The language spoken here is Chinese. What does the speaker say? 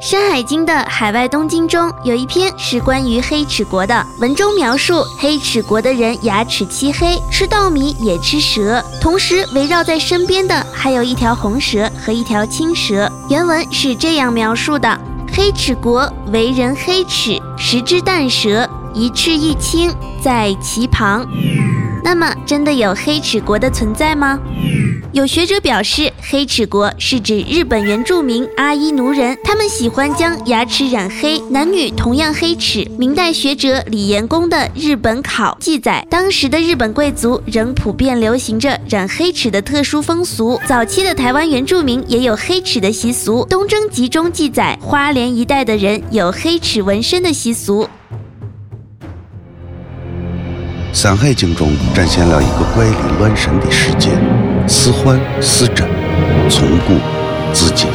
山海经》的海外东经中有一篇是关于黑齿国的，文中描述黑齿国的人牙齿漆黑，吃稻米也吃蛇，同时围绕在身边的还有一条红蛇和一条青蛇。原文是这样描述的：黑齿国为人黑齿，十只淡蛇，一赤一青，在其旁。那么，真的有黑齿国的存在吗？有学者表示，黑齿国是指日本原住民阿伊奴人，他们喜欢将牙齿染黑，男女同样黑齿。明代学者李延公的《日本考》记载，当时的日本贵族仍普遍流行着染黑齿的特殊风俗。早期的台湾原住民也有黑齿的习俗，《东征集》中记载，花莲一带的人有黑齿纹身的习俗。《山海经》中展现了一个怪力乱神的世界，似幻似真，从古至今。